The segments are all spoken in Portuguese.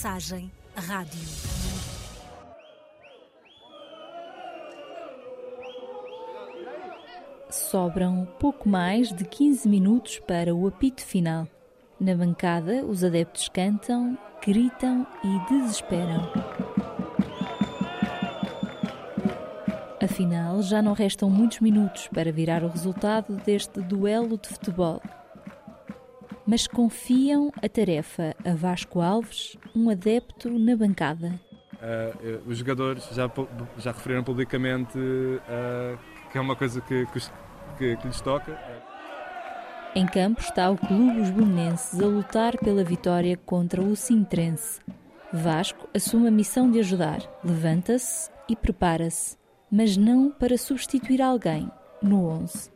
Mensagem Rádio. Sobram pouco mais de 15 minutos para o apito final. Na bancada, os adeptos cantam, gritam e desesperam. Afinal, já não restam muitos minutos para virar o resultado deste duelo de futebol. Mas confiam a tarefa a Vasco Alves, um adepto na bancada. Uh, os jogadores já, já referiram publicamente uh, que é uma coisa que, que, que lhes toca. Em campo está o Clube Os Belenenses a lutar pela vitória contra o Sintrense. Vasco assume a missão de ajudar, levanta-se e prepara-se, mas não para substituir alguém no 11.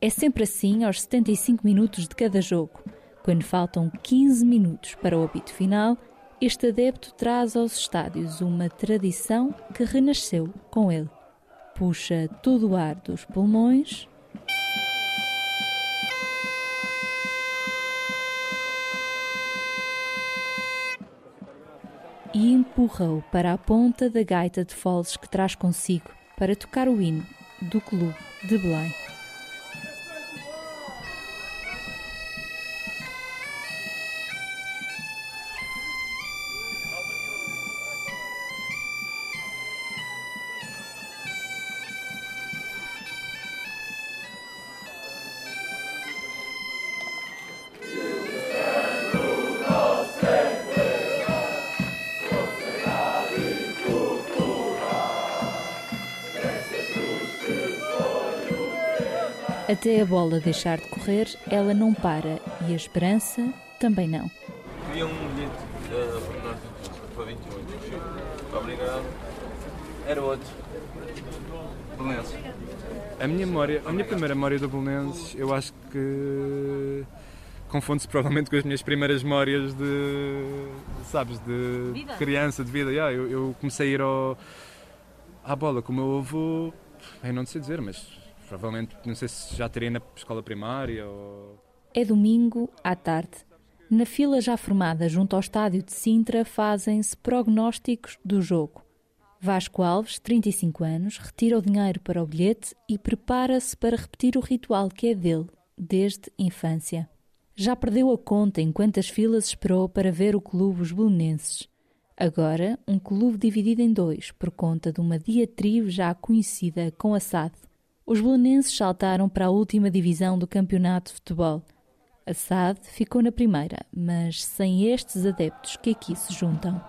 É sempre assim aos 75 minutos de cada jogo. Quando faltam 15 minutos para o apito final, este adepto traz aos estádios uma tradição que renasceu com ele. Puxa todo o ar dos pulmões e empurra-o para a ponta da gaita de foles que traz consigo para tocar o hino do Clube de Belém. Até a bola deixar de correr, ela não para e a esperança também não. Queria um bilhete uh, para 28. Obrigado. Era outro. Belenenses. A minha memória, a minha primeira memória do Belenenses, eu acho que confunde-se provavelmente com as minhas primeiras memórias de, sabes, de vida. criança, de vida. Yeah, eu, eu, comecei a ir ao, à bola com o meu avô, eu não sei dizer, mas Provavelmente, não sei se já teria na escola primária ou... É domingo, à tarde. Na fila já formada junto ao estádio de Sintra fazem-se prognósticos do jogo. Vasco Alves, 35 anos, retira o dinheiro para o bilhete e prepara-se para repetir o ritual que é dele, desde infância. Já perdeu a conta em quantas filas esperou para ver o clube Os Belenenses. Agora, um clube dividido em dois por conta de uma diatribe já conhecida com a SAD. Os belenenses saltaram para a última divisão do campeonato de futebol. A SAD ficou na primeira, mas sem estes adeptos que aqui se juntam.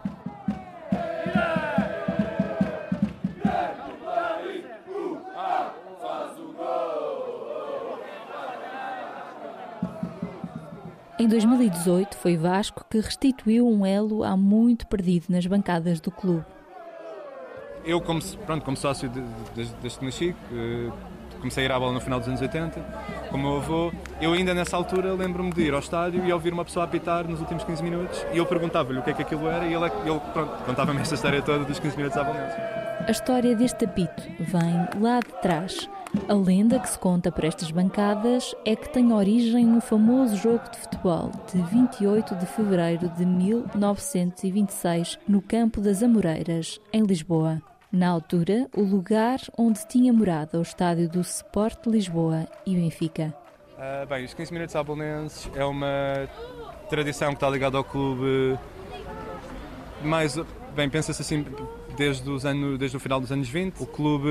Em 2018 foi Vasco que restituiu um elo há muito perdido nas bancadas do clube eu, como, pronto, como sócio de, de, desde que nasci, comecei a ir à bola no final dos anos 80, com o meu avô, eu ainda nessa altura lembro-me de ir ao estádio e ouvir uma pessoa apitar nos últimos 15 minutos e eu perguntava-lhe o que é que aquilo era e ele, ele contava-me esta história toda dos 15 minutos à Bolonense. A história deste apito vem lá de trás. A lenda que se conta por estas bancadas é que tem origem no famoso jogo de futebol de 28 de fevereiro de 1926 no Campo das Amoreiras, em Lisboa. Na altura, o lugar onde tinha morado o estádio do Sport Lisboa e Benfica. Uh, bem, os 15 minutos albolonenses é uma tradição que está ligada ao clube mais, bem, pensa-se assim, desde, os anos, desde o final dos anos 20. O clube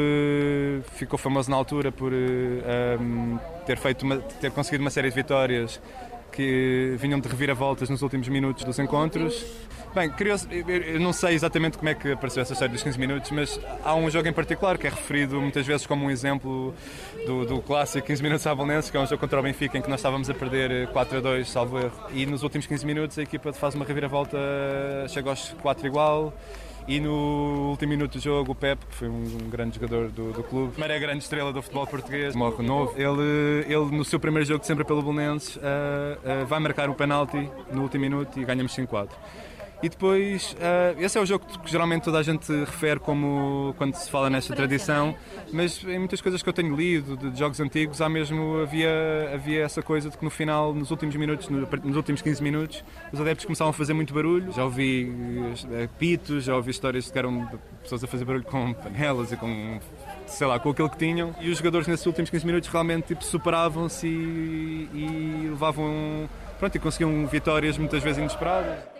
ficou famoso na altura por um, ter, feito uma, ter conseguido uma série de vitórias que vinham de reviravoltas nos últimos minutos dos encontros. Bem, curioso, eu não sei exatamente como é que apareceu essa história dos 15 minutos, mas há um jogo em particular que é referido muitas vezes como um exemplo do, do clássico 15 minutos à Bolonense, que é um jogo contra o Benfica em que nós estávamos a perder 4 a 2, salvo erro. E nos últimos 15 minutos a equipa faz uma reviravolta, chega aos 4 igual. E no último minuto do jogo, o Pep, que foi um, grande jogador do, do clube, primeira grande estrela do futebol português, morre novo. Ele, ele no seu primeiro jogo sempre pelo Bolonenses, uh, uh, vai marcar o penalti no último minuto e ganhamos 5-4. E depois, uh, esse é o jogo que geralmente toda a gente refere como quando se fala nesta tradição, mas em muitas coisas que eu tenho lido de, de jogos antigos, há mesmo, havia, havia essa coisa de que no final, nos últimos minutos, no, nos últimos 15 minutos, os adeptos começavam a fazer muito barulho. Já ouvi uh, pitos, já ouvi histórias de que eram pessoas a fazer barulho com panelas e com sei lá, com aquilo que tinham. E os jogadores nesses últimos 15 minutos realmente tipo, superavam-se e, e levavam. Pronto, e conseguiam vitórias muitas vezes inesperadas.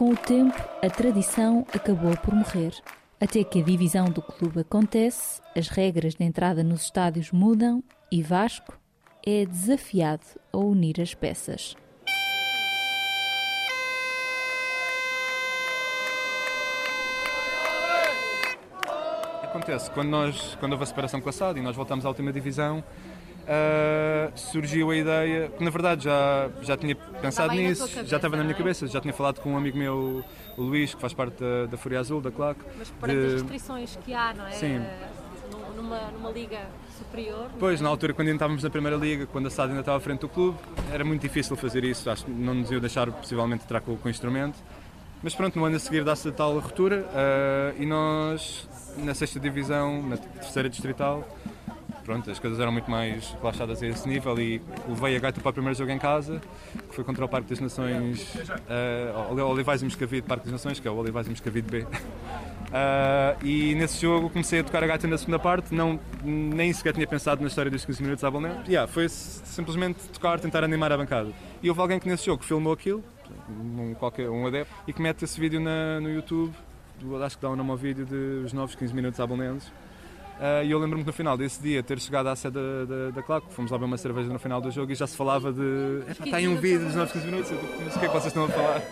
Com o tempo, a tradição acabou por morrer. Até que a divisão do clube acontece, as regras de entrada nos estádios mudam e Vasco é desafiado a unir as peças. Acontece, quando, nós, quando houve a separação com a SAD e nós voltamos à última divisão, uh, surgiu a ideia, que na verdade já, já tinha pensado nisso, cabeça, já estava na minha é? cabeça, já tinha falado com um amigo meu, o Luís, que faz parte da, da Fúria Azul, da CLAC. Mas para de... as restrições que há, não é? Sim. Numa, numa liga superior? Pois, na altura, quando ainda estávamos na Primeira Liga, quando a SAD ainda estava à frente do clube, era muito difícil fazer isso, acho que não nos iam deixar possivelmente entrar com, com o instrumento. Mas pronto, no ano a seguir dá-se a tal ruptura uh, e nós, na sexta divisão, na terceira distrital, pronto, as coisas eram muito mais relaxadas a esse nível e levei a gaita para o primeiro jogo em casa, que foi contra o Parque das Nações, uh, Olivais e Moscavide Parque das Nações, que é o Olivais e Moscavide B. Uh, e nesse jogo comecei a tocar a gaita na segunda parte, não, nem sequer tinha pensado na história dos 15 minutos à Bolné. Yeah, foi simplesmente tocar, tentar animar a bancada. E houve alguém que nesse jogo filmou aquilo, um, qualquer, um adepto, e que mete esse vídeo na, no YouTube, acho que dá um nome ao vídeo de os novos 15 minutos abonenses. Uh, e eu lembro-me que no final desse dia ter chegado à sede da, da, da Claco, fomos lá beber uma cerveja no final do jogo e já se falava de. Está aí um vídeo dos novos 15 minutos, eu, mas o que é que vocês estão a falar?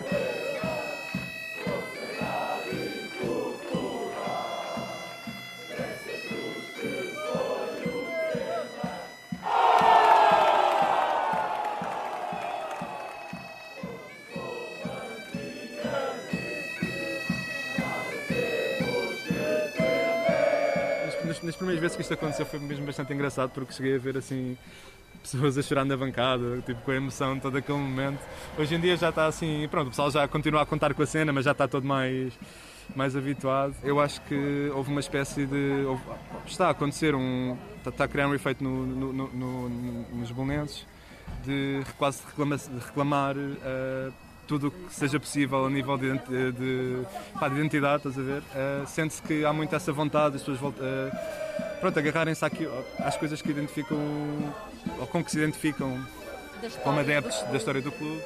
Nas primeiras vezes que isto aconteceu foi mesmo bastante engraçado porque cheguei a ver assim pessoas a chorar na bancada, tipo com a emoção de todo aquele momento. Hoje em dia já está assim, pronto, o pessoal já continua a contar com a cena, mas já está todo mais mais habituado. Eu acho que houve uma espécie de. Houve, está a acontecer um. Está, está, a criar um efeito no, no, no, nos bolonenses de quase reclama, reclamar uh, tudo o que seja possível a nível de, de, de, pá, de identidade, estás a ver? Uh, Sente-se que há muito essa vontade, as pessoas voltam, uh, pronto, agarrarem-se às coisas que identificam, ou com que se identificam como adeptos da história do clube.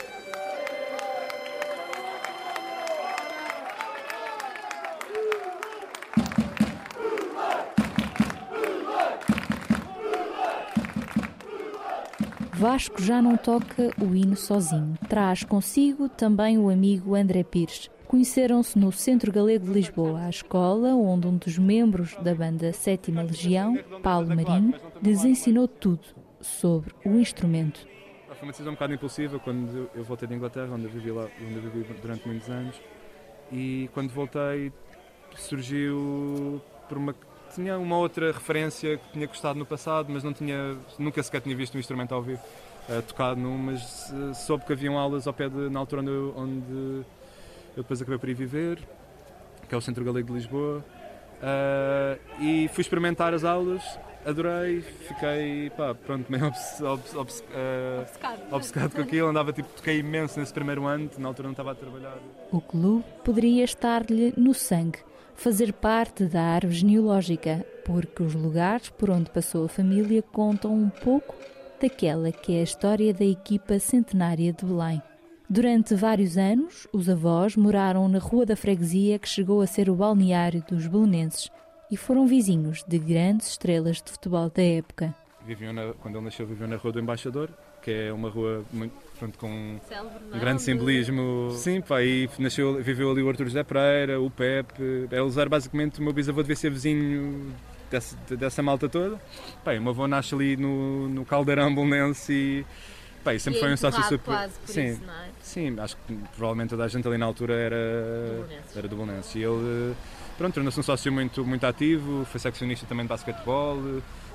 Vasco já não toca o hino sozinho. Traz consigo também o amigo André Pires. Conheceram-se no Centro Galego de Lisboa, a escola onde um dos membros da banda Sétima Legião, Paulo Marinho, lhes ensinou tudo sobre o instrumento. Foi uma decisão um bocado impulsiva quando eu voltei de Inglaterra, onde eu vivi, lá, onde eu vivi durante muitos anos. E quando voltei, surgiu por uma tinha uma outra referência que tinha gostado no passado, mas não tinha, nunca sequer tinha visto um instrumento ao vivo uh, tocado num, mas uh, soube que haviam aulas ao pé de, na altura onde eu, onde eu depois acabei por ir viver, que é o Centro Galego de Lisboa, uh, e fui experimentar as aulas, adorei, fiquei, pá, pronto, meio obs, obs, obs, uh, obcecado. obcecado com aquilo, andava tipo, toquei imenso nesse primeiro ano, na altura não estava a trabalhar. O clube poderia estar-lhe no sangue fazer parte da árvore genealógica, porque os lugares por onde passou a família contam um pouco daquela que é a história da equipa centenária de Belém. Durante vários anos, os avós moraram na Rua da Freguesia, que chegou a ser o balneário dos belenenses, e foram vizinhos de grandes estrelas de futebol da época. Viviam na, quando ele nasceu, viveu na Rua do Embaixador, que é uma rua muito, pronto, com um grande simbolismo. Sim, pá, e nasceu, viveu ali o Artur José Pereira, o Pepe. Eles eram basicamente, o meu bisavô devia ser vizinho dessa, dessa malta toda. Pá, o meu avô nasce ali no, no Caldeirão Bolonense e. Pá, e sempre e foi um sócio super. sim, isso, é? sim, acho que provavelmente toda a gente ali na altura era do era do Bolonense. E ele, pronto, tornou-se um sócio muito, muito ativo, foi seccionista também de basquetebol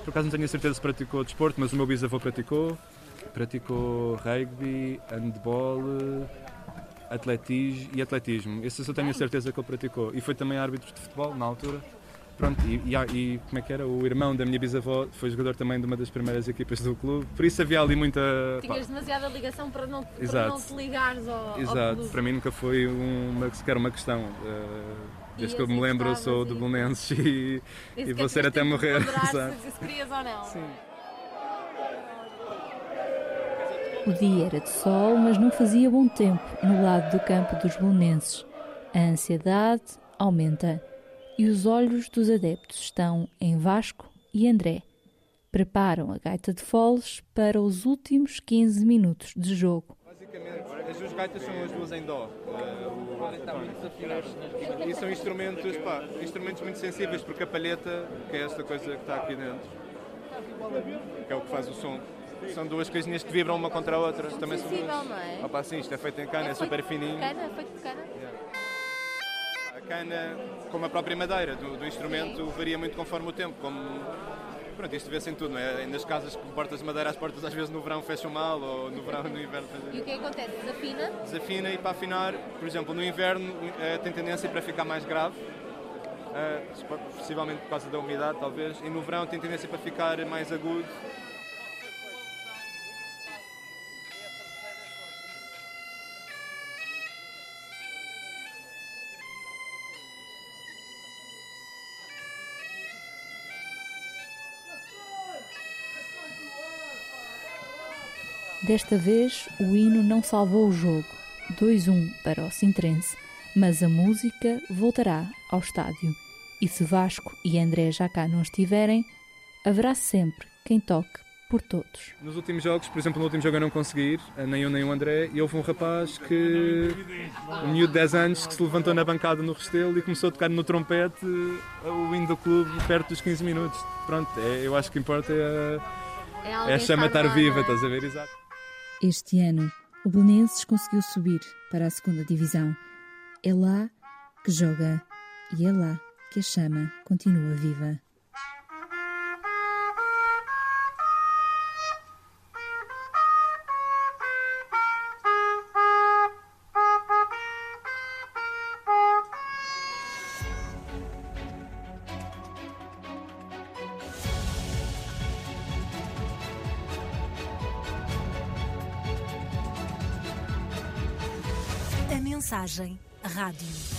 por acaso não tenho a certeza se praticou desporto, mas o meu bisavô praticou. Praticou rugby, handball, atletismo e atletismo. Esse eu tenho a certeza que ele praticou. E foi também árbitro de futebol na altura. Pronto, e, e, e, como é que era? O irmão da minha bisavó foi jogador também de uma das primeiras equipas do clube, por isso havia ali muita. Tinhas pá. demasiada ligação para não, para não te ligares ao, Exato, ao para mim nunca foi uma, sequer uma questão. Uh, desde que eu me lembro, eu sou do Belenenses e, e, vou ser até morrer. Se, se querias ou não. Sim. O dia era de sol, mas não fazia bom tempo no lado do campo dos Belenenses. A ansiedade aumenta e os olhos dos adeptos estão em Vasco e André. Preparam a gaita de foles para os últimos 15 minutos de jogo. Basicamente, as duas gaitas são as duas em dó. O, e são instrumentos, pá, instrumentos muito sensíveis, porque a palheta, que é esta coisa que está aqui dentro, que é o que faz o som, são duas coisinhas que vibram uma contra a outra. Também são duas. não é? Opa, sim, isto é feito em cana, é, é super fininho. Cana, é feito de cana? Yeah cana, como a própria madeira do, do instrumento, varia muito conforme o tempo. Como, pronto, isto vê-se em tudo, não é? Nas casas com portas de madeira, as portas às vezes no verão fecham mal ou no verão no inverno. E o que, é que acontece? Desafina? Desafina e para afinar, por exemplo, no inverno uh, tem tendência para ficar mais grave. Uh, possivelmente por causa da umidade, talvez, e no verão tem tendência para ficar mais agudo Desta vez, o hino não salvou o jogo, 2-1 para o Sintrense, mas a música voltará ao estádio. E se Vasco e André já cá não estiverem, haverá sempre quem toque por todos. Nos últimos jogos, por exemplo, no último jogo eu não consegui ir, nem eu nem o André, e houve um rapaz que, um miúdo de 10 anos, que se levantou na bancada no Restelo e começou a tocar no trompete o hino do clube perto dos 15 minutos. Pronto, é, eu acho que importa é, é, é a chama estar viva, estás a ver? Exato. Este ano, o Belenenses conseguiu subir para a segunda divisão. É lá que joga e é lá que a chama continua viva. Mensagem Rádio.